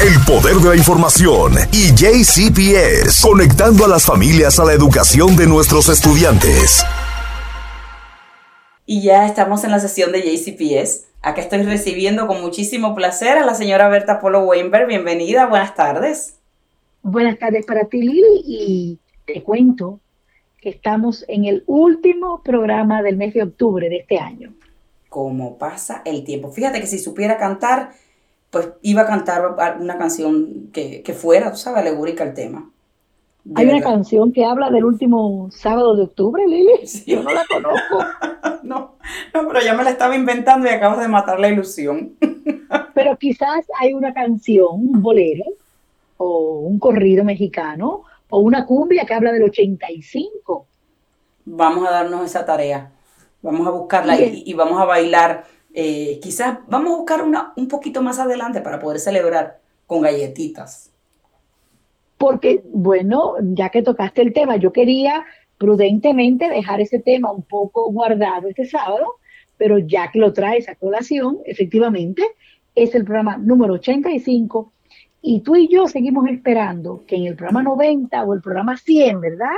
El poder de la información y JCPS, conectando a las familias a la educación de nuestros estudiantes. Y ya estamos en la sesión de JCPS. Acá estoy recibiendo con muchísimo placer a la señora Berta Polo Weinberg. Bienvenida, buenas tardes. Buenas tardes para ti, Lili, y te cuento que estamos en el último programa del mes de octubre de este año. ¿Cómo pasa el tiempo? Fíjate que si supiera cantar, pues iba a cantar una canción que, fuera, tú sabes, alegórica al tema. Hay una canción que habla del último sábado de octubre, Lili. Yo no la conozco. no, no, pero ya me la estaba inventando y acabas de matar la ilusión. pero quizás hay una canción, un bolero, o un corrido mexicano, o una cumbia que habla del 85. Vamos a darnos esa tarea. Vamos a buscarla y, vamos a bailar. Eh, quizás vamos a buscar una un poquito más adelante para poder celebrar con galletitas. Porque, bueno, ya que tocaste el tema, yo quería prudentemente dejar ese tema un poco guardado este sábado, pero ya que lo traes a colación, efectivamente, es el programa número 85 y tú y yo seguimos esperando que en el programa 90 o el programa 100, ¿verdad?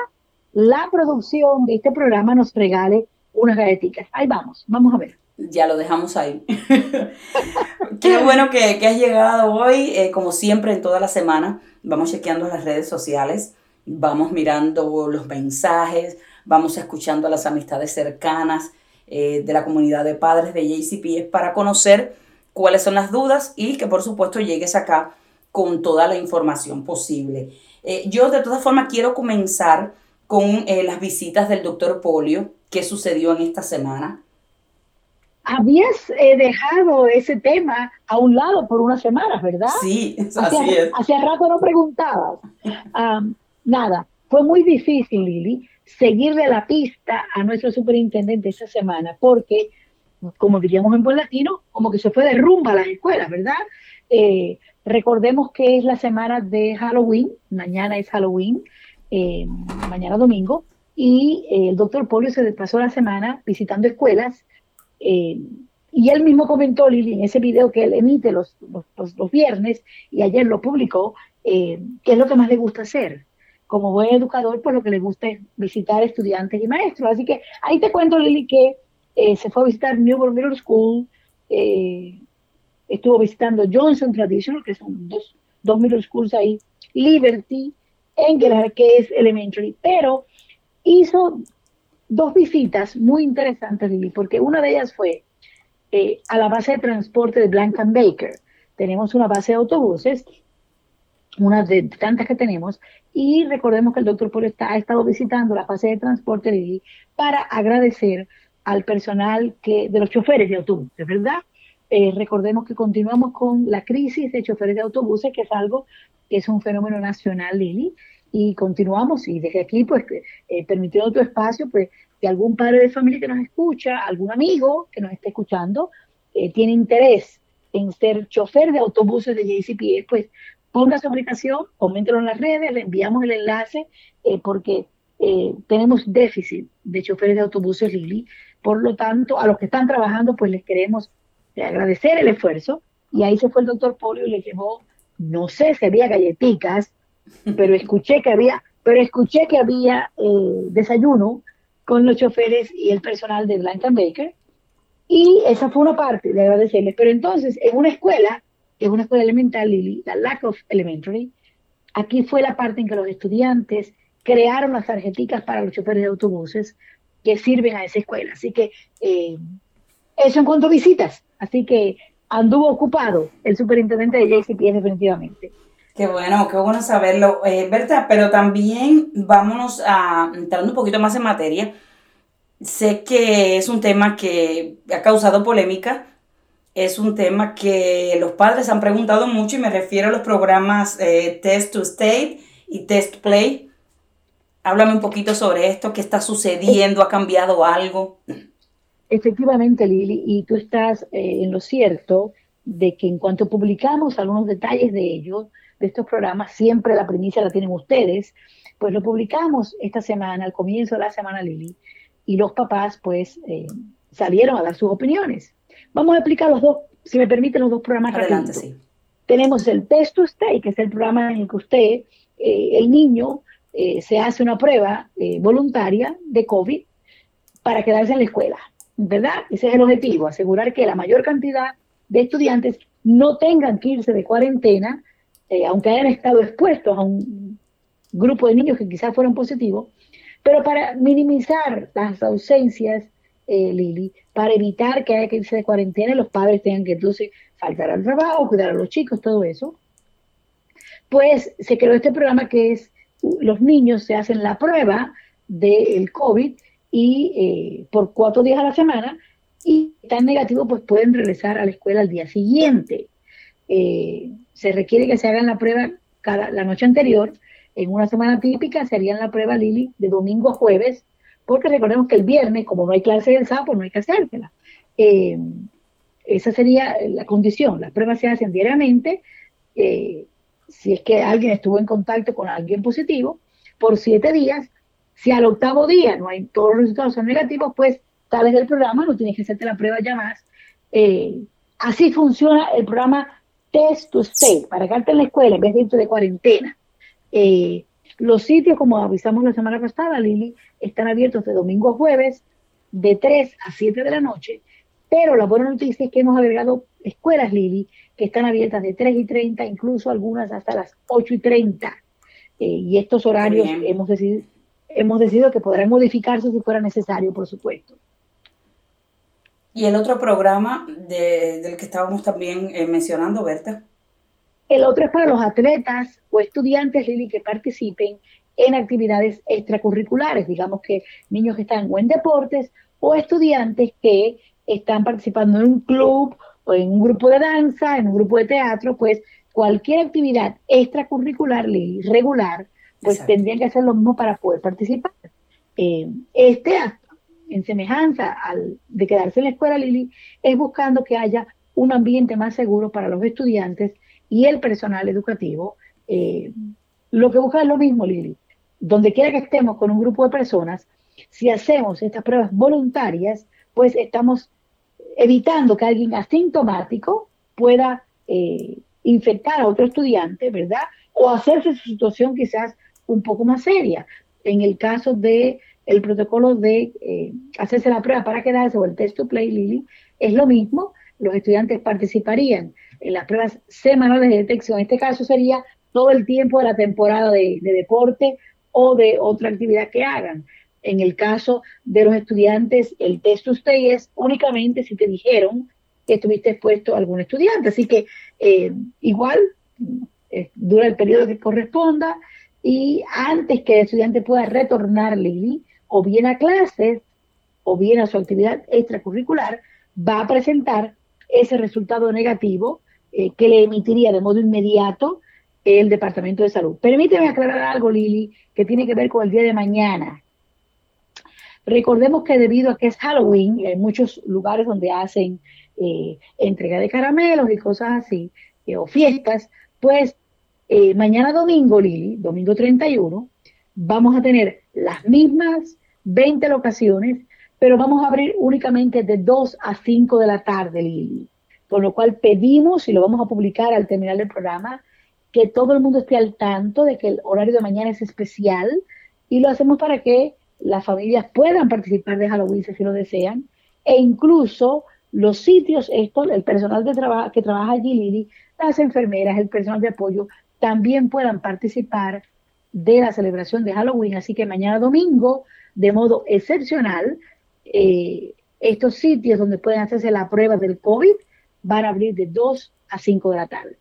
La producción de este programa nos regale unas galletitas. Ahí vamos, vamos a ver. Ya lo dejamos ahí. Qué bueno que, has llegado hoy, eh, como siempre en toda la semana. Vamos chequeando las redes sociales, vamos mirando los mensajes, vamos escuchando a las amistades cercanas eh, de la comunidad de padres de JCP para conocer cuáles son las dudas y que por supuesto llegues acá con toda la información posible. Eh, yo de todas formas quiero comenzar con las visitas del doctor Polio ¿Qué sucedió en esta semana? Habías eh, dejado ese tema a un lado por unas semanas, ¿verdad? Sí, así es. Hace rato no preguntabas. nada, fue muy difícil, Lili, seguirle la pista a nuestro superintendente esta semana, porque, como diríamos en buen latino, como que se fue de rumba a las escuelas, ¿verdad? Eh, recordemos que es la semana de Halloween, mañana es Halloween, eh, mañana domingo, y eh, el doctor Polio se pasó la semana visitando escuelas eh, y él mismo comentó, Lili, en ese video que él emite los, los, viernes y ayer lo publicó, eh, qué es lo que más le gusta hacer. Como buen educador, pues lo que le gusta es visitar estudiantes y maestros. Así que ahí te cuento, Lili, que se fue a visitar Newborn Middle School, estuvo visitando Johnson Traditional, que son dos, dos middle schools ahí, Liberty, Engler, que es elementary, pero hizo dos visitas muy interesantes, Lili, porque una de ellas fue eh, a la base de transporte de Blank Baker. Tenemos una base de autobuses, una de tantas que tenemos, y recordemos que el doctor Polo está, ha estado visitando la base de transporte Lili para agradecer al personal que, de los choferes de autobuses, ¿verdad? Eh, recordemos que continuamos con la crisis de choferes de autobuses, que es algo que es un fenómeno nacional, Lili, y continuamos y desde aquí pues eh, permitiendo tu espacio pues que algún padre de familia que nos escucha, algún amigo que nos esté escuchando eh, tiene interés en ser chofer de autobuses de JCPS, pues ponga su aplicación, coméntelo en las redes, le enviamos el enlace eh, porque tenemos déficit de choferes de autobuses Lili, por lo tanto a los que están trabajando pues les queremos agradecer el esfuerzo. Y ahí se fue el doctor Polio y le llevó, no sé había galletitas, pero escuché que había, pero escuché que había eh, desayuno con los choferes y el personal de Blanca Baker, y esa fue una parte de agradecerles. Pero entonces, en una escuela, que es una escuela elemental, Lily, la Lack of Elementary, aquí fue la parte en que los estudiantes crearon las tarjeticas para los choferes de autobuses que sirven a esa escuela. Así que eh, eso en cuanto a visitas. Así que anduvo ocupado el superintendente de JCPS definitivamente. Qué bueno, qué bueno saberlo, eh, Berta, pero también vámonos a entrando un poquito más en materia. Sé que es un tema que ha causado polémica, es un tema que los padres han preguntado mucho y me refiero a los programas eh, Test to State y Test Play. Háblame un poquito sobre esto, qué está sucediendo, ha cambiado algo. Efectivamente, Lili, y tú estás eh, en lo cierto de que en cuanto publicamos algunos detalles de ellos, de estos programas, siempre la primicia la tienen ustedes, pues lo publicamos esta semana, al comienzo de la semana Lili, y los papás pues eh, salieron a dar sus opiniones. Vamos a explicar los dos, si me permiten, los dos programas. Adelante, sí. Tenemos el Test to Stay, que es el programa en el que usted, eh, el niño, eh, se hace una prueba eh, voluntaria de COVID para quedarse en la escuela, ¿verdad? Ese es el objetivo, asegurar que la mayor cantidad de estudiantes no tengan que irse de cuarentena, aunque hayan estado expuestos a un grupo de niños que quizás fueron positivos, pero para minimizar las ausencias, Lili, para evitar que haya que irse de cuarentena y los padres tengan que entonces faltar al trabajo, cuidar a los chicos, todo eso, pues se creó este programa que es los niños se hacen la prueba del COVID y eh, por cuatro días a la semana y están negativos pues pueden regresar a la escuela al día siguiente. Eh, se requiere que se hagan la prueba cada, la noche anterior. En una semana típica se harían la prueba Lili de domingo a jueves, porque recordemos que el viernes, como no hay clase del sábado, pues no hay que hacérsela. Eh, esa sería la condición. Las pruebas se hacen diariamente. Eh, si es que alguien estuvo en contacto con alguien positivo, por siete días. Si al octavo día no hay todos los resultados son negativos, pues tal es el programa, no tienes que hacerte la prueba ya más. Así funciona el programa Test to Stay, para quedarte en la escuela en vez de irte de cuarentena. Eh, los sitios, como avisamos la semana pasada, Lili, están abiertos de domingo a jueves, de 3 a 7 de la noche, pero la buena noticia es que hemos agregado escuelas, Lili, que están abiertas de 3 y 30, incluso algunas hasta las 8 y 30. Eh, y estos horarios hemos decidido, hemos decidido que podrán modificarse si fuera necesario, por supuesto. ¿Y el otro programa del que estábamos también eh, mencionando, Berta? El otro es para los atletas o estudiantes, Lili, que participen en actividades extracurriculares, digamos que niños que están o en deportes o estudiantes que están participando en un club o en un grupo de danza, en un grupo de teatro, pues cualquier actividad extracurricular regular, pues tendrían que hacer lo mismo para poder participar. Eh, este en semejanza al de quedarse en la escuela, Lili, es buscando que haya un ambiente más seguro para los estudiantes y el personal educativo. Eh, lo que busca es lo mismo, Lili. Donde quiera que estemos con un grupo de personas, si hacemos estas pruebas voluntarias, pues estamos evitando que alguien asintomático pueda eh, infectar a otro estudiante, ¿verdad? O hacerse su situación quizás un poco más seria. En el caso de el protocolo de eh, hacerse la prueba para quedarse o el test to play, Lily, es lo mismo. Los estudiantes participarían en las pruebas semanales de detección. En este caso sería todo el tiempo de la temporada de deporte o de otra actividad que hagan. En el caso de los estudiantes, el test usted es únicamente si te dijeron que estuviste expuesto a algún estudiante. Así que eh, igual eh, dura el periodo que corresponda y antes que el estudiante pueda retornar, Lili, o bien a clases o bien a su actividad extracurricular, va a presentar ese resultado negativo eh, que le emitiría de modo inmediato el Departamento de Salud. Permíteme aclarar algo, Lili, que tiene que ver con el día de mañana. Recordemos que debido a que es Halloween, hay muchos lugares donde hacen eh, entrega de caramelos y cosas así, eh, o fiestas, pues mañana domingo, Lili, domingo 31, vamos a tener las mismas 20 locaciones, pero vamos a abrir únicamente de 2 a 5 de la tarde, Lili. Con lo cual pedimos, y lo vamos a publicar al terminar el programa, que todo el mundo esté al tanto de que el horario de mañana es especial y lo hacemos para que las familias puedan participar de Halloween si lo desean, e incluso los sitios, esto, el personal de trabajo que trabaja allí, Lili, las enfermeras, el personal de apoyo, también puedan participar de la celebración de Halloween. Así que mañana domingo, de modo excepcional, eh, estos sitios donde pueden hacerse la prueba del COVID van a abrir de 2 a 5 de la tarde.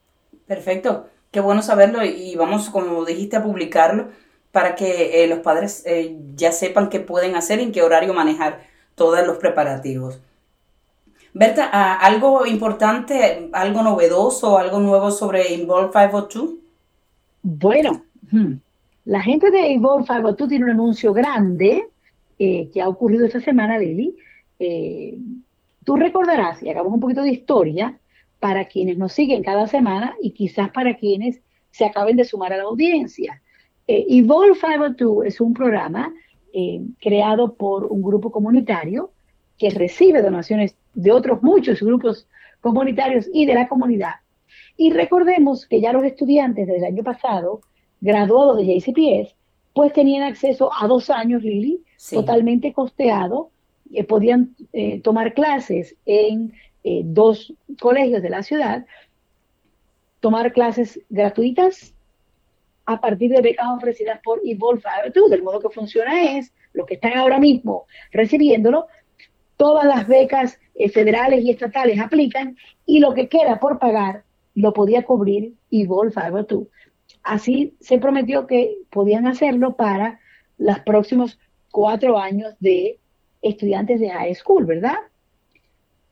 Perfecto, qué bueno saberlo y vamos, como dijiste, a publicarlo para que eh, los padres eh, ya sepan qué pueden hacer y en qué horario manejar todos los preparativos. Berta, ¿algo importante, algo novedoso, algo nuevo sobre Involve 502? Bueno, hmm, la gente de Involve 502 tiene un anuncio grande eh, que ha ocurrido esta semana, Lili. tú recordarás, y hagamos un poquito de historia, para quienes nos siguen cada semana y quizás para quienes se acaben de sumar a la audiencia. Eh, Evolve 502 es un programa eh, creado por un grupo comunitario que recibe donaciones de otros muchos grupos comunitarios y de la comunidad. Y recordemos que ya los estudiantes del año pasado, graduados de JCPS, pues tenían acceso a dos años, Lili, totalmente costeado, eh, podían eh, tomar clases en eh, dos colegios de la ciudad, tomar clases gratuitas a partir de becas ofrecidas por Evolve Del modo que funciona es, los que están ahora mismo recibiéndolo, todas las becas federales y estatales aplican y lo que queda por pagar lo podía cubrir Evolve Fiber Así se prometió que podían hacerlo para los próximos cuatro años de estudiantes de high school, ¿verdad?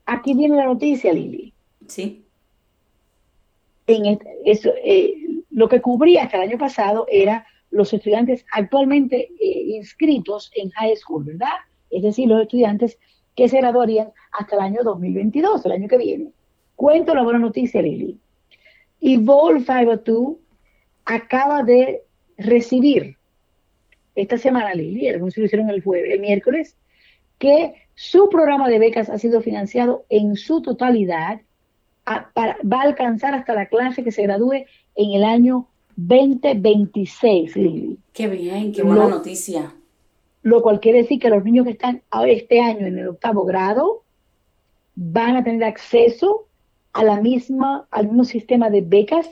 Aquí viene la noticia, Lili. Sí. En eso, eh, lo que cubría hasta el año pasado era los estudiantes actualmente eh, inscritos en high school, ¿verdad? Es decir, los estudiantes que se graduarían hasta el año 2022, el año que viene. Cuento la buena noticia, Lili. Y Vol 502 acaba de recibir esta semana, Lili, el anuncio lo hicieron el jueves, el miércoles, que su programa de becas ha sido financiado en su totalidad, va a alcanzar hasta la clase que se gradúe en el año 2026, Lili. Qué bien, qué buena noticia. Lo cual quiere decir que los niños que están este año en el octavo grado van a tener acceso a la misma, al mismo sistema de becas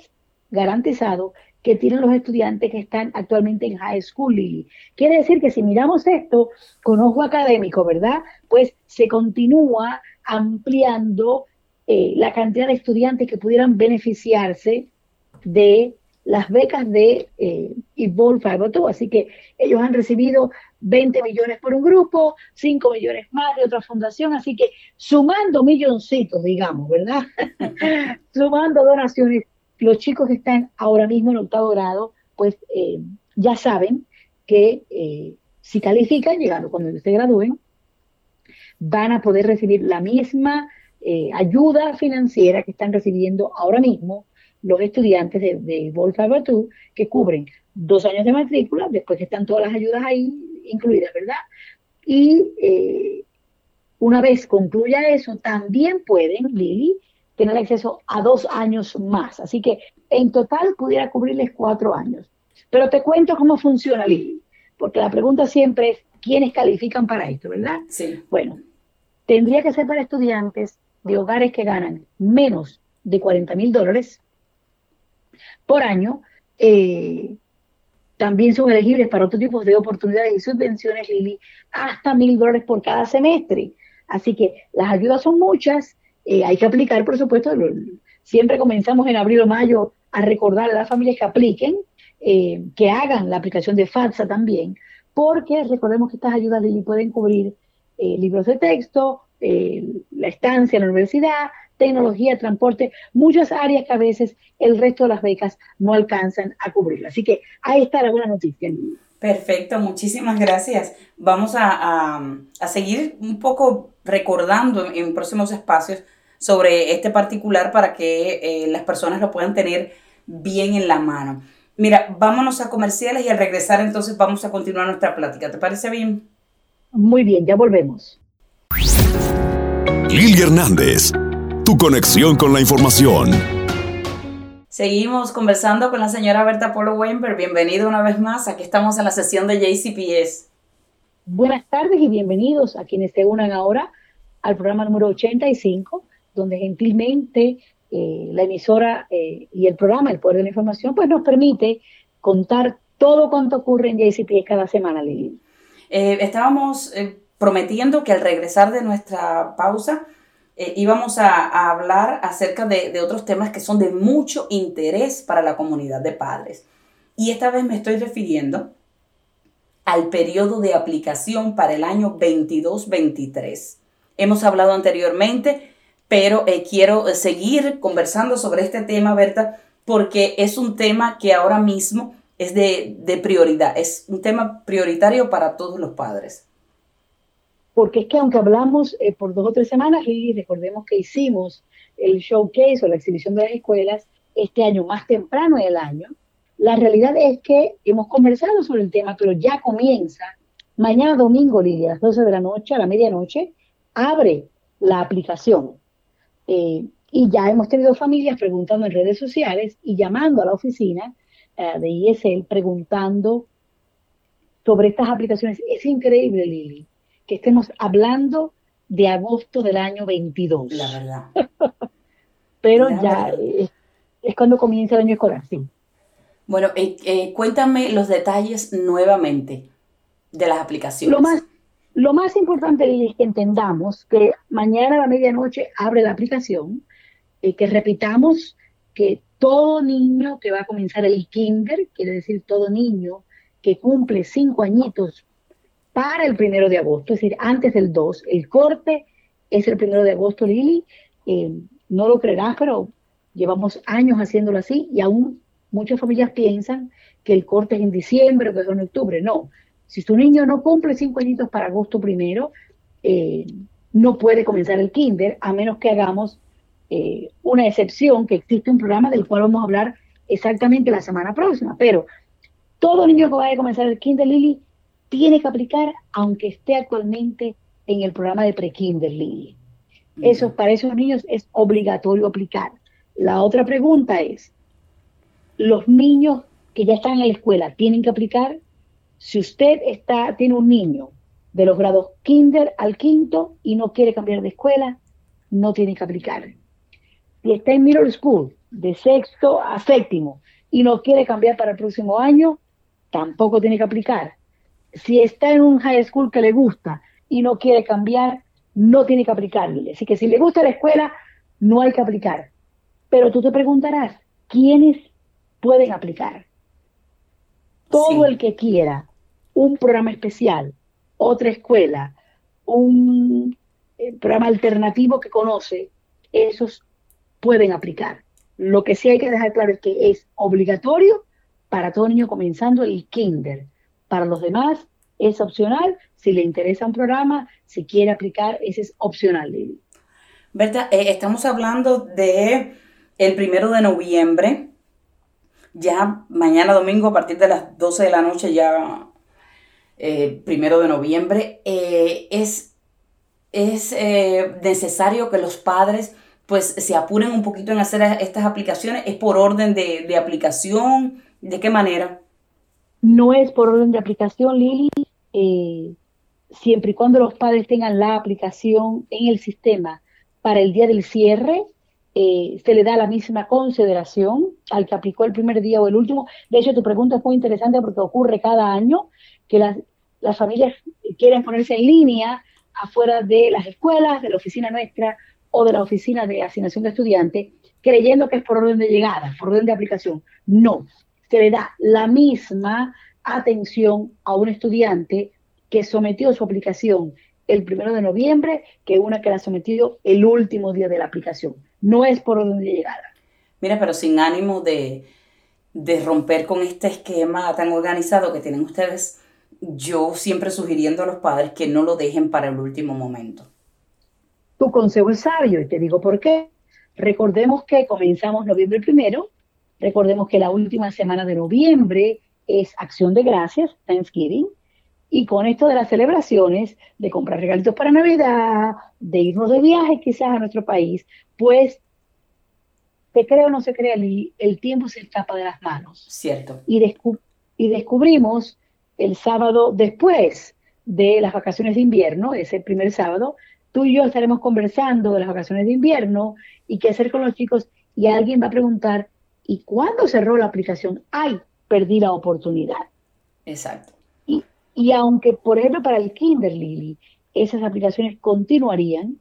garantizado que tienen los estudiantes que están actualmente en high school, Lili. Quiere decir que si miramos esto con ojo académico, ¿verdad? Pues se continúa ampliando eh, la cantidad de estudiantes que pudieran beneficiarse de las becas de eh, Evolve 502. Así que ellos han recibido 20 millones por un grupo, 5 millones más de otra fundación. Así que sumando milloncitos, digamos, ¿verdad? sumando donaciones, los chicos que están ahora mismo en octavo grado, pues eh, ya saben que eh, si califican, llegando cuando se gradúen, van a poder recibir la misma eh, ayuda financiera que están recibiendo ahora mismo los estudiantes de, de Volta que cubren dos años de matrícula, después que están todas las ayudas ahí incluidas, ¿verdad? Y una vez concluya eso, también pueden, Lili, tener acceso a dos años más. Así que en total pudiera cubrirles cuatro años. Pero te cuento cómo funciona, Lili, porque la pregunta siempre es, ¿quiénes califican para esto, verdad? Sí. Bueno, tendría que ser para estudiantes de hogares que ganan menos de 40 mil dólares por año. Eh, también son elegibles para otro tipo de oportunidades y subvenciones, Lili, hasta mil dólares por cada semestre. Así que las ayudas son muchas eh, hay que aplicar, por supuesto, siempre comenzamos en abril o mayo a recordar a las familias que apliquen, eh, que hagan la aplicación de FATSA también, porque recordemos que estas ayudas pueden cubrir eh, libros de texto, la estancia en la universidad, tecnología, transporte, muchas áreas que a veces el resto de las becas no alcanzan a cubrir. Así que ahí está la buena noticia. Perfecto, muchísimas gracias. Vamos a, a seguir un poco recordando en próximos espacios sobre este particular para que eh, las personas lo puedan tener bien en la mano. Mira, vámonos a comerciales y al regresar entonces vamos a continuar nuestra plática. ¿Te parece bien? Muy bien, ya volvemos. Lili Hernández, tu conexión con la información. Seguimos conversando con la señora Berta Polo Weinberg. Bienvenido una vez más. Aquí estamos en la sesión de JCPS. Buenas tardes y bienvenidos a quienes se unan ahora al programa número 85 donde gentilmente eh, la emisora eh, y el programa, el Poder de la Información, pues nos permite contar todo cuanto ocurre en JCP cada semana, Lili. Eh, estábamos prometiendo que al regresar de nuestra pausa íbamos a, hablar acerca de, de otros temas que son de mucho interés para la comunidad de padres. Y esta vez me estoy refiriendo al periodo de aplicación para el año 22-23. Hemos hablado anteriormente pero eh, quiero eh, seguir conversando sobre este tema, Berta, porque es un tema que ahora mismo es de, prioridad, es un tema prioritario para todos los padres. Porque es que aunque hablamos eh, por dos o tres semanas, y recordemos que hicimos el showcase o la exhibición de las escuelas este año más temprano en el año, la realidad es que hemos conversado sobre el tema, pero ya comienza mañana domingo, Lidia, a las 12 de la noche, a la medianoche, abre la aplicación eh, Y ya hemos tenido familias preguntando en redes sociales y llamando a la oficina eh, de ISL preguntando sobre estas aplicaciones. Es increíble, Lili, que estemos hablando de agosto del año 22. La verdad. Pero ya Es, cuando comienza el año escolar, sí. Bueno, eh, eh, cuéntame los detalles nuevamente de las aplicaciones. Lo más, lo más importante es que entendamos que mañana a la medianoche abre la aplicación, y que repitamos que todo niño que va a comenzar el kinder, quiere decir todo niño que cumple cinco añitos para el primero de agosto, es decir, antes del 2, el corte es el primero de agosto, Lili. Eh, no lo creerás, pero llevamos años haciéndolo así y aún muchas familias piensan que el corte es en diciembre o que es en octubre. No, si tu niño no cumple cinco añitos para agosto primero, eh, no puede comenzar el kinder a menos que hagamos eh, una excepción, que existe un programa del cual vamos a hablar exactamente la semana próxima. Pero todo niño que vaya a comenzar el kinder, Lili, tiene que aplicar aunque esté actualmente en el programa de pre-kinder, Lili. Eso, para esos niños es obligatorio aplicar. La otra pregunta es, ¿los niños que ya están en la escuela tienen que aplicar? Si usted está, tiene un niño de los grados kinder al quinto y no quiere cambiar de escuela, no tiene que aplicar. Si está en middle school, de sexto a séptimo, y no quiere cambiar para el próximo año, tampoco tiene que aplicar. Si está en un high school que le gusta y no quiere cambiar, no tiene que aplicarle. Así que si le gusta la escuela, no hay que aplicar. Pero tú te preguntarás, ¿quiénes pueden aplicar? Todo el que quiera un programa especial, otra escuela, un eh, programa alternativo que conoce, esos pueden aplicar. Lo que sí hay que dejar claro es que es obligatorio para todo niño comenzando el kinder. Para los demás es opcional. Si le interesa un programa, si quiere aplicar, ese es opcional. Berta, eh, estamos hablando de el primero de noviembre. Ya mañana domingo a partir de las 12 de la noche, ya eh, primero de noviembre, eh, es, es necesario que los padres pues se apuren un poquito en hacer estas aplicaciones? ¿Es por orden de, aplicación? ¿De qué manera? No es por orden de aplicación, Lili. Eh, siempre y cuando los padres tengan la aplicación en el sistema para el día del cierre, eh, se le da la misma consideración al que aplicó el primer día o el último. De hecho, tu pregunta es muy interesante porque ocurre cada año que las, las familias quieren ponerse en línea afuera de las escuelas, de la oficina nuestra o de la oficina de asignación de estudiantes, creyendo que es por orden de llegada, por orden de aplicación. No, se le da la misma atención a un estudiante que sometió su aplicación el primero de noviembre que una que la sometido el último día de la aplicación. No es por orden de llegada. Mira, pero sin ánimo de, de romper con este esquema tan organizado que tienen ustedes, yo siempre sugiriendo a los padres que no lo dejen para el último momento. Tu consejo es sabio y te digo por qué. Recordemos que comenzamos noviembre primero, recordemos que la última semana de noviembre es Acción de Gracias, Thanksgiving, y con esto de las celebraciones, de comprar regalitos para Navidad, de irnos de viaje quizás a nuestro país, pues se cree o no se cree, el, tiempo se escapa de las manos. Cierto. Y, y descubrimos el sábado después de las vacaciones de invierno, ese primer sábado, tú y yo estaremos conversando de las vacaciones de invierno y qué hacer con los chicos y alguien va a preguntar, ¿y cuándo cerró la aplicación? ¡Ay! Perdí la oportunidad. Exacto. Y, aunque, por ejemplo, para el Kinder Lily, esas aplicaciones continuarían,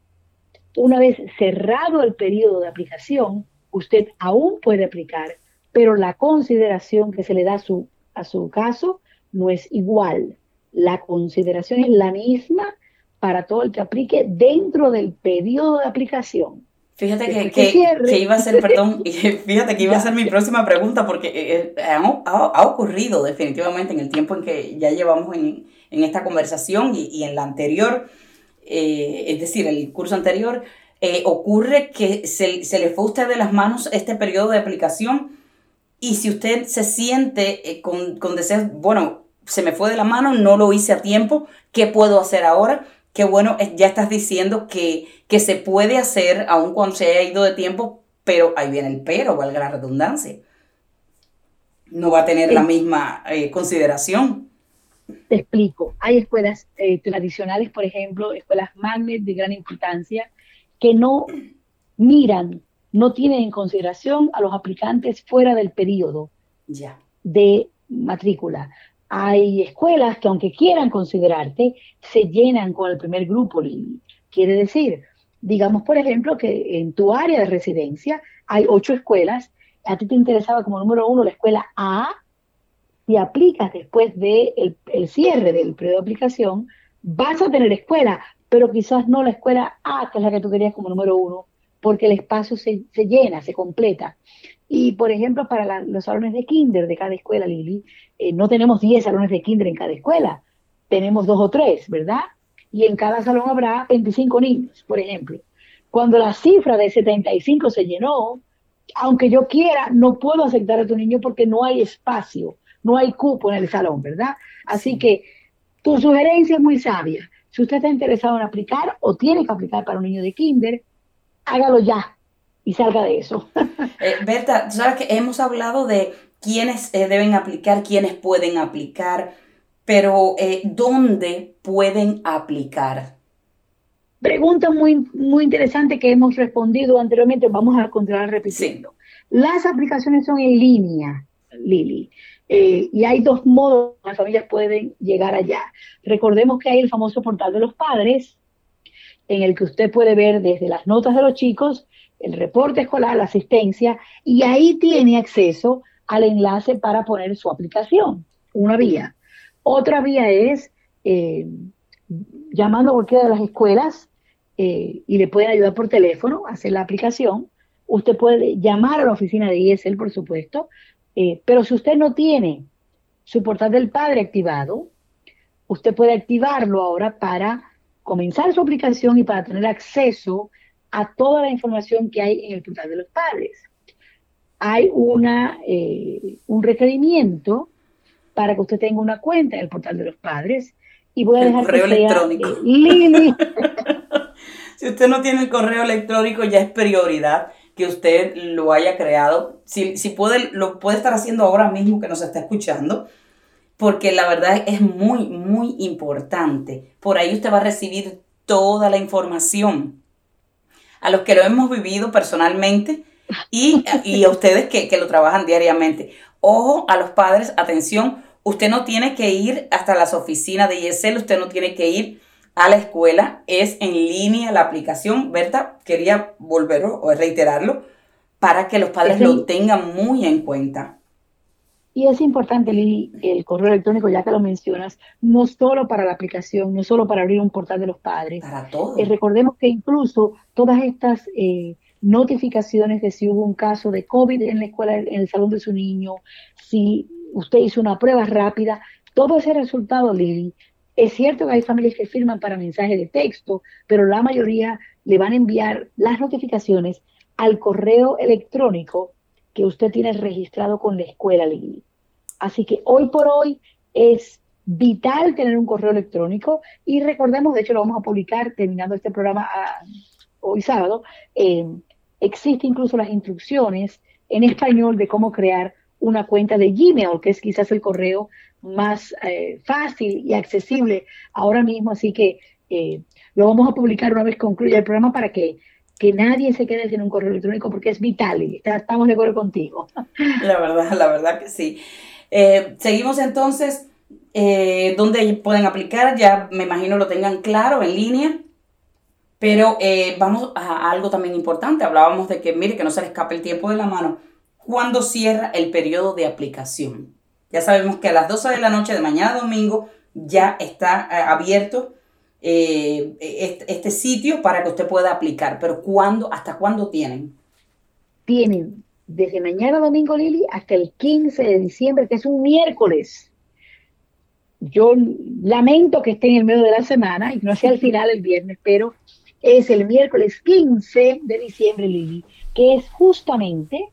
una vez cerrado el periodo de aplicación, usted aún puede aplicar, pero la consideración que se le da a su, a su caso no es igual. La consideración es la misma para todo el que aplique dentro del periodo de aplicación. Fíjate que, que, iba a ser, perdón, fíjate que iba a ser mi próxima pregunta porque eh, eh, ha, ocurrido definitivamente en el tiempo en que ya llevamos en, esta conversación y, en la anterior, eh, es decir, el curso anterior, ocurre que se, se, le fue a usted de las manos este periodo de aplicación y si usted se siente con, con deseos, bueno, se me fue de la mano, no lo hice a tiempo, ¿qué puedo hacer ahora? Qué bueno, ya estás diciendo que, que se puede hacer aun cuando se haya ido de tiempo, pero ahí viene el pero, valga la redundancia. No va a tener la misma eh, consideración. Te explico. Hay escuelas eh, tradicionales, por ejemplo, escuelas magnet de gran importancia, que no miran, no tienen en consideración a los aplicantes fuera del periodo ya. de matrícula. Hay escuelas que aunque quieran considerarte, se llenan con el primer grupo. Quiere decir, digamos por ejemplo que en tu área de residencia hay ocho escuelas, a ti te interesaba como número uno la escuela A, si aplicas después del de el cierre del periodo de aplicación, vas a tener escuela, pero quizás no la escuela A, que es la que tú querías como número uno, porque el espacio se, se llena, se completa. Y, por ejemplo, para los salones de kinder de cada escuela, Lili, eh, no tenemos 10 salones de kinder en cada escuela, tenemos dos o tres, ¿verdad? Y en cada salón habrá 25 niños, por ejemplo. Cuando la cifra de 75 se llenó, aunque yo quiera, no puedo aceptar a tu niño porque no hay espacio, no hay cupo en el salón, ¿verdad? Así que tu sugerencia es muy sabia. Si usted está interesado en aplicar o tiene que aplicar para un niño de kinder, hágalo ya y salga de eso. Eh, Berta, sabes que hemos hablado de quiénes eh, deben aplicar, quiénes pueden aplicar, pero eh, ¿dónde pueden aplicar? Pregunta muy, muy interesante que hemos respondido anteriormente, vamos a continuar repitiendo. Las aplicaciones son en línea, Lili. y hay dos modos que las familias pueden llegar allá. Recordemos que hay el famoso portal de los padres, en el que usted puede ver desde las notas de los chicos el reporte escolar, la asistencia, y ahí tiene acceso al enlace para poner su aplicación, una vía. Otra vía es eh, llamando a cualquiera de las escuelas eh, y le pueden ayudar por teléfono a hacer la aplicación. Usted puede llamar a la oficina de ISL, por supuesto, eh, pero si usted no tiene su portal del padre activado, usted puede activarlo ahora para comenzar su aplicación y para tener acceso a toda la información que hay en el portal de los padres. Hay una, eh, un requerimiento para que usted tenga una cuenta en el portal de los padres y voy a dejar correo que electrónico. Sea, Lili. si usted no tiene el correo electrónico ya es prioridad que usted lo haya creado. Si, si puede, lo puede estar haciendo ahora mismo que nos está escuchando, porque la verdad es muy, muy importante. Por ahí usted va a recibir toda la información a los que lo hemos vivido personalmente y, a ustedes que, lo trabajan diariamente. Ojo a los padres, atención, usted no tiene que ir hasta las oficinas de ISL, usted no tiene que ir a la escuela, es en línea la aplicación. Berta, quería volverlo o reiterarlo para que los padres lo tengan muy en cuenta. Y es importante, Lili, el correo electrónico, ya que lo mencionas, no solo para la aplicación, no solo para abrir un portal de los padres. Para todo. Eh, recordemos que incluso todas estas eh, notificaciones de si hubo un caso de COVID en la escuela, en el salón de su niño, si usted hizo una prueba rápida, todo ese resultado, Lili, es cierto que hay familias que firman para mensajes de texto, pero la mayoría le van a enviar las notificaciones al correo electrónico que usted tiene registrado con la escuela, Lili. Así que hoy por hoy es vital tener un correo electrónico y recordemos, de hecho lo vamos a publicar terminando este programa ah, hoy sábado, eh, existe incluso las instrucciones en español de cómo crear una cuenta de Gmail, que es quizás el correo más eh, fácil y accesible ahora mismo, así que eh, lo vamos a publicar una vez concluya el programa para que que nadie se quede sin un correo electrónico porque es vital y estamos de acuerdo contigo. La verdad, la verdad que sí. Eh, seguimos entonces, eh, ¿dónde pueden aplicar? Ya me imagino lo tengan claro en línea. Pero eh, vamos a algo también importante. Hablábamos de que, mire, que no se le escape el tiempo de la mano. ¿Cuándo cierra el periodo de aplicación? Ya sabemos que a las 12 de la noche de mañana domingo ya está abierto eh, este, sitio para que usted pueda aplicar. Pero ¿cuándo, hasta cuándo tienen? Tienen desde mañana domingo, Lili, hasta el 15 de diciembre, que es un miércoles. Yo lamento que esté en el medio de la semana y no sea al final el viernes, pero es el miércoles 15 de diciembre, Lili, que es justamente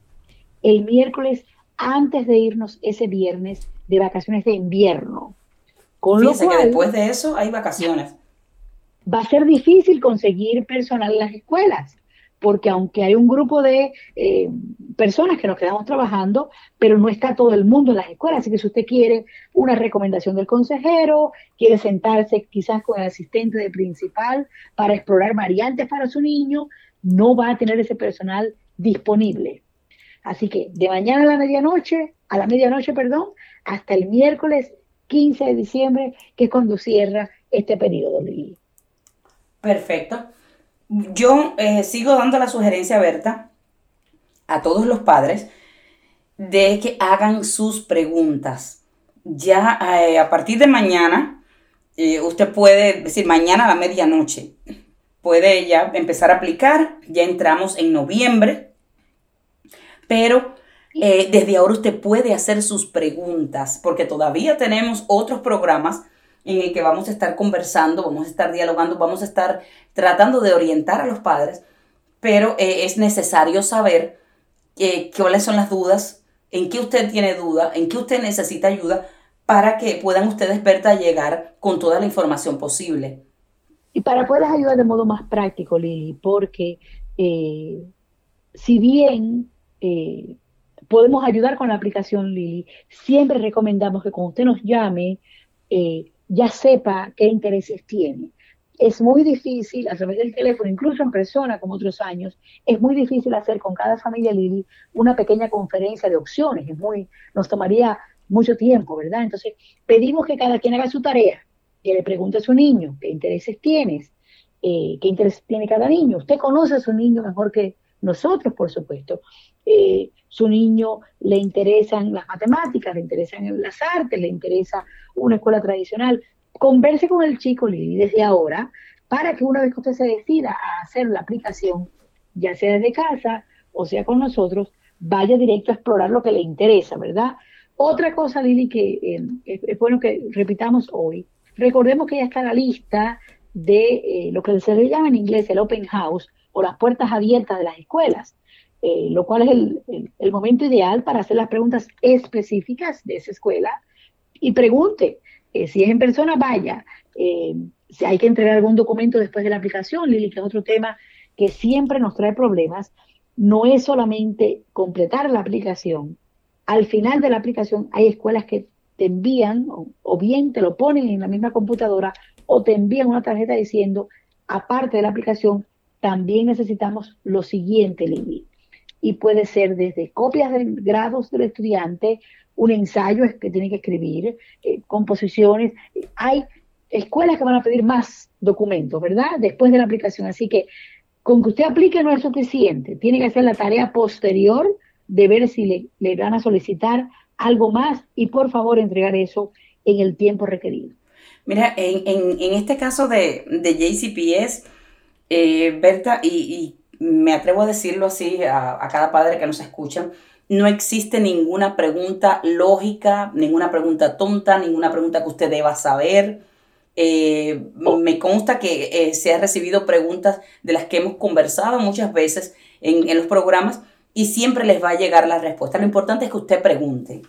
el miércoles antes de irnos ese viernes de vacaciones de invierno. Con lo cual, que después de eso hay vacaciones. Va a ser difícil conseguir personal en las escuelas porque aunque hay un grupo de eh, personas que nos quedamos trabajando, pero no está todo el mundo en las escuelas. Así que si usted quiere una recomendación del consejero, quiere sentarse quizás con el asistente de principal para explorar variantes para su niño, no va a tener ese personal disponible. Así que de mañana a la medianoche, a la medianoche, perdón, hasta el miércoles 15 de diciembre, que es cuando cierra este periodo, Lili. Perfecto. Yo eh, sigo dando la sugerencia, Berta, a todos los padres, de que hagan sus preguntas. Ya eh, a partir de mañana, eh, usted puede decir mañana a la medianoche, puede ya empezar a aplicar, ya entramos en noviembre, pero desde ahora usted puede hacer sus preguntas, porque todavía tenemos otros programas en el que vamos a estar conversando, vamos a estar dialogando, vamos a estar tratando de orientar a los padres, pero eh, es necesario saber eh, cuáles son las dudas, en qué usted tiene duda, en qué usted necesita ayuda para que puedan ustedes, Berta, llegar con toda la información posible. Y para poder ayudar de modo más práctico, Lili, porque eh, si bien podemos ayudar con la aplicación Lili, siempre recomendamos que cuando usted nos llame, ya sepa qué intereses tiene. Es muy difícil a través del teléfono, incluso en persona como otros años, es muy difícil hacer con cada familia Lili una pequeña conferencia de opciones. Es muy, nos tomaría mucho tiempo, ¿verdad? Entonces, pedimos que cada quien haga su tarea, que le pregunte a su niño qué intereses tienes, eh, qué intereses tiene cada niño. Usted conoce a su niño mejor que nosotros, por supuesto. Eh, su niño le interesan las matemáticas, le interesan las artes, le interesa una escuela tradicional. Converse con el chico Lili desde ahora para que una vez que usted se decida a hacer la aplicación, ya sea desde casa o sea con nosotros, vaya directo a explorar lo que le interesa, ¿verdad? Otra cosa, Lili, que eh, es, bueno que repitamos hoy, recordemos que ya está la lista de eh, lo que se le llama en inglés el open house o las puertas abiertas de las escuelas. Eh, lo cual es el, momento ideal para hacer las preguntas específicas de esa escuela y pregunte. Eh, si es en persona, vaya. Eh, si hay que entregar algún documento después de la aplicación, Lili, que es otro tema que siempre nos trae problemas, no es solamente completar la aplicación. Al final de la aplicación hay escuelas que te envían o, bien te lo ponen en la misma computadora o te envían una tarjeta diciendo, aparte de la aplicación, también necesitamos lo siguiente, Lili y puede ser desde copias de grados del estudiante, un ensayo que tiene que escribir, eh, composiciones. Hay escuelas que van a pedir más documentos, ¿verdad? Después de la aplicación. Así que con que usted aplique no es suficiente. Tiene que hacer la tarea posterior de ver si le, van a solicitar algo más y por favor entregar eso en el tiempo requerido. Mira, en, en, este caso de, de JCPS, eh, Berta, y, y me atrevo a decirlo así a, cada padre que nos escucha, no existe ninguna pregunta lógica, ninguna pregunta tonta, ninguna pregunta que usted deba saber. Eh, me consta que eh, se han recibido preguntas de las que hemos conversado muchas veces en, los programas y siempre les va a llegar la respuesta. Lo importante es que usted pregunte.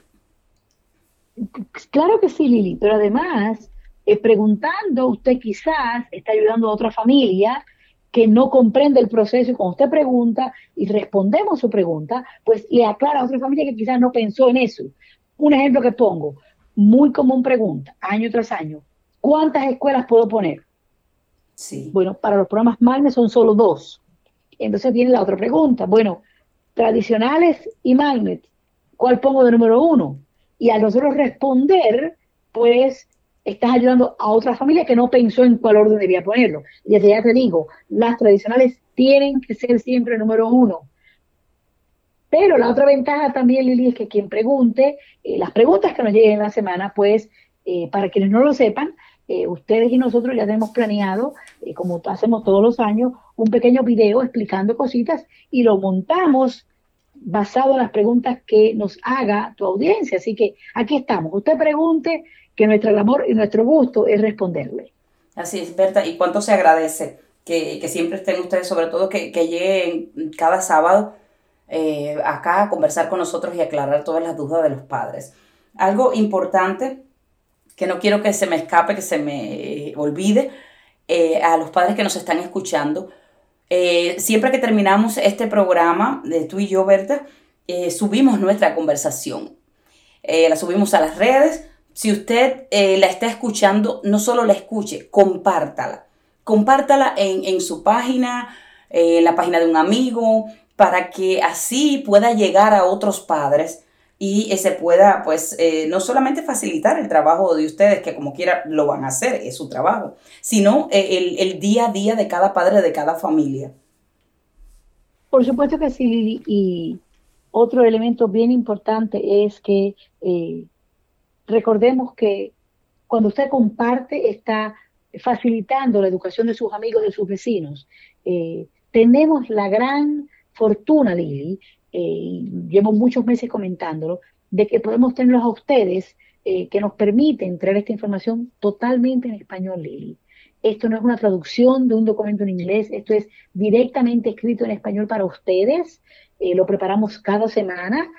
Claro que sí, Lili, pero además, eh, preguntando, usted quizás está ayudando a otra familia que no comprende el proceso y cuando usted pregunta y respondemos su pregunta, pues le aclara a otra familia que quizás no pensó en eso. Un ejemplo que pongo, muy común pregunta, año tras año, ¿cuántas escuelas puedo poner? Sí. Bueno, para los programas Magnet son solo dos. Entonces viene la otra pregunta, bueno, tradicionales y Magnet, ¿cuál pongo de número uno? Y al nosotros responder, pues estás ayudando a otra familia que no pensó en cuál orden debía ponerlo. Y desde ya te digo, las tradicionales tienen que ser siempre el número uno. Pero la otra ventaja también, Lili, es que quien pregunte, eh, las preguntas que nos lleguen en la semana, pues, eh, para quienes no lo sepan, eh, ustedes y nosotros ya tenemos planeado, como hacemos todos los años, un pequeño video explicando cositas y lo montamos basado en las preguntas que nos haga tu audiencia. Así que aquí estamos. Usted pregunte, que nuestro amor y nuestro gusto es responderle. Así es, Berta, y cuánto se agradece que, siempre estén ustedes, sobre todo que, lleguen cada sábado eh, acá a conversar con nosotros y aclarar todas las dudas de los padres. Algo importante que no quiero que se me escape, que se me olvide, eh, a los padres que nos están escuchando. Eh, siempre que terminamos este programa, de tú y yo, Berta, eh, subimos nuestra conversación. la subimos a las redes. Si usted la está escuchando, no solo la escuche, compártala. Compártala en, en su página, en la página de un amigo, para que así pueda llegar a otros padres y se pueda, pues, eh, no solamente facilitar el trabajo de ustedes, que como quiera lo van a hacer, es su trabajo, sino eh, el, día a día de cada padre, de cada familia. Por supuesto que sí, Y otro elemento bien importante es que eh, recordemos que cuando usted comparte, está facilitando la educación de sus amigos, de sus vecinos. tenemos la gran fortuna, Lili, eh, llevo muchos meses comentándolo, de que podemos tenerlos a ustedes eh, que nos permiten traer esta información totalmente en español, Lili. Esto no es una traducción de un documento en inglés, esto es directamente escrito en español para ustedes. Eh, lo preparamos cada semana,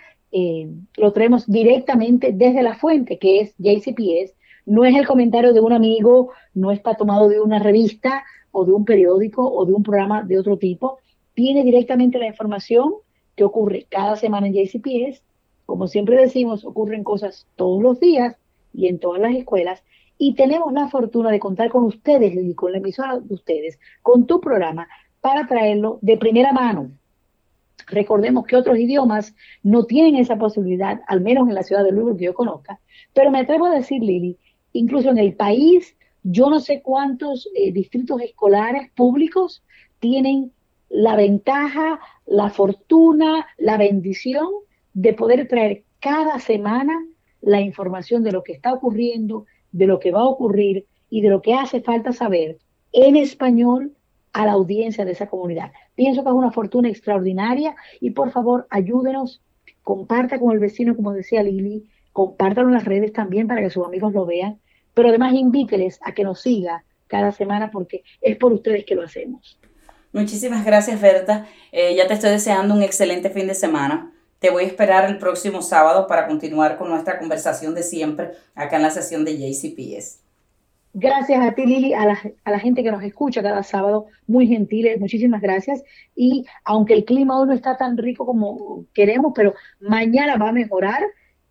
lo traemos directamente desde la fuente, que es JCPS. No es el comentario de un amigo, no está tomado de una revista o de un periódico o de un programa de otro tipo. Viene directamente la información que ocurre cada semana en JCPS. Como siempre decimos, ocurren cosas todos los días y en todas las escuelas. Y tenemos la fortuna de contar con ustedes con la emisora de ustedes, con tu programa, para traerlo de primera mano. Recordemos que otros idiomas no tienen esa posibilidad, al menos en la ciudad de Louisville que yo conozca. Pero me atrevo a decir, Lili, incluso en el país, yo no sé cuántos eh, distritos escolares públicos tienen la ventaja, la fortuna, la bendición de poder traer cada semana la información de lo que está ocurriendo, de lo que va a ocurrir y de lo que hace falta saber en español a la audiencia de esa comunidad. Pienso que es una fortuna extraordinaria y por favor ayúdenos, comparta con el vecino, como decía Lili, compártalo en las redes también para que sus amigos lo vean, pero además invíteles a que nos siga cada semana porque es por ustedes que lo hacemos. Muchísimas gracias, Berta. Eh, ya te estoy deseando un excelente fin de semana. Te voy a esperar el próximo sábado para continuar con nuestra conversación de siempre acá en la sesión de JCPS. Gracias a ti, Lili, a la, a la, gente que nos escucha cada sábado, muy gentiles, muchísimas gracias. Y aunque el clima hoy no está tan rico como queremos, pero mañana va a mejorar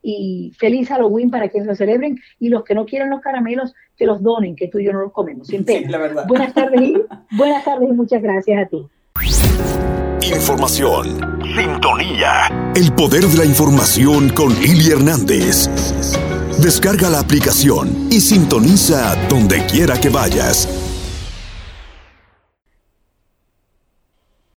y feliz Halloween para quienes lo celebren y los que no quieran los caramelos que los donen, que tú y yo no los comemos, sin pena. Buenas tardes y, buenas tardes y muchas gracias a ti. Información. Sintonía. El poder de la información con Lili Hernández. Descarga la aplicación y sintoniza donde quiera que vayas.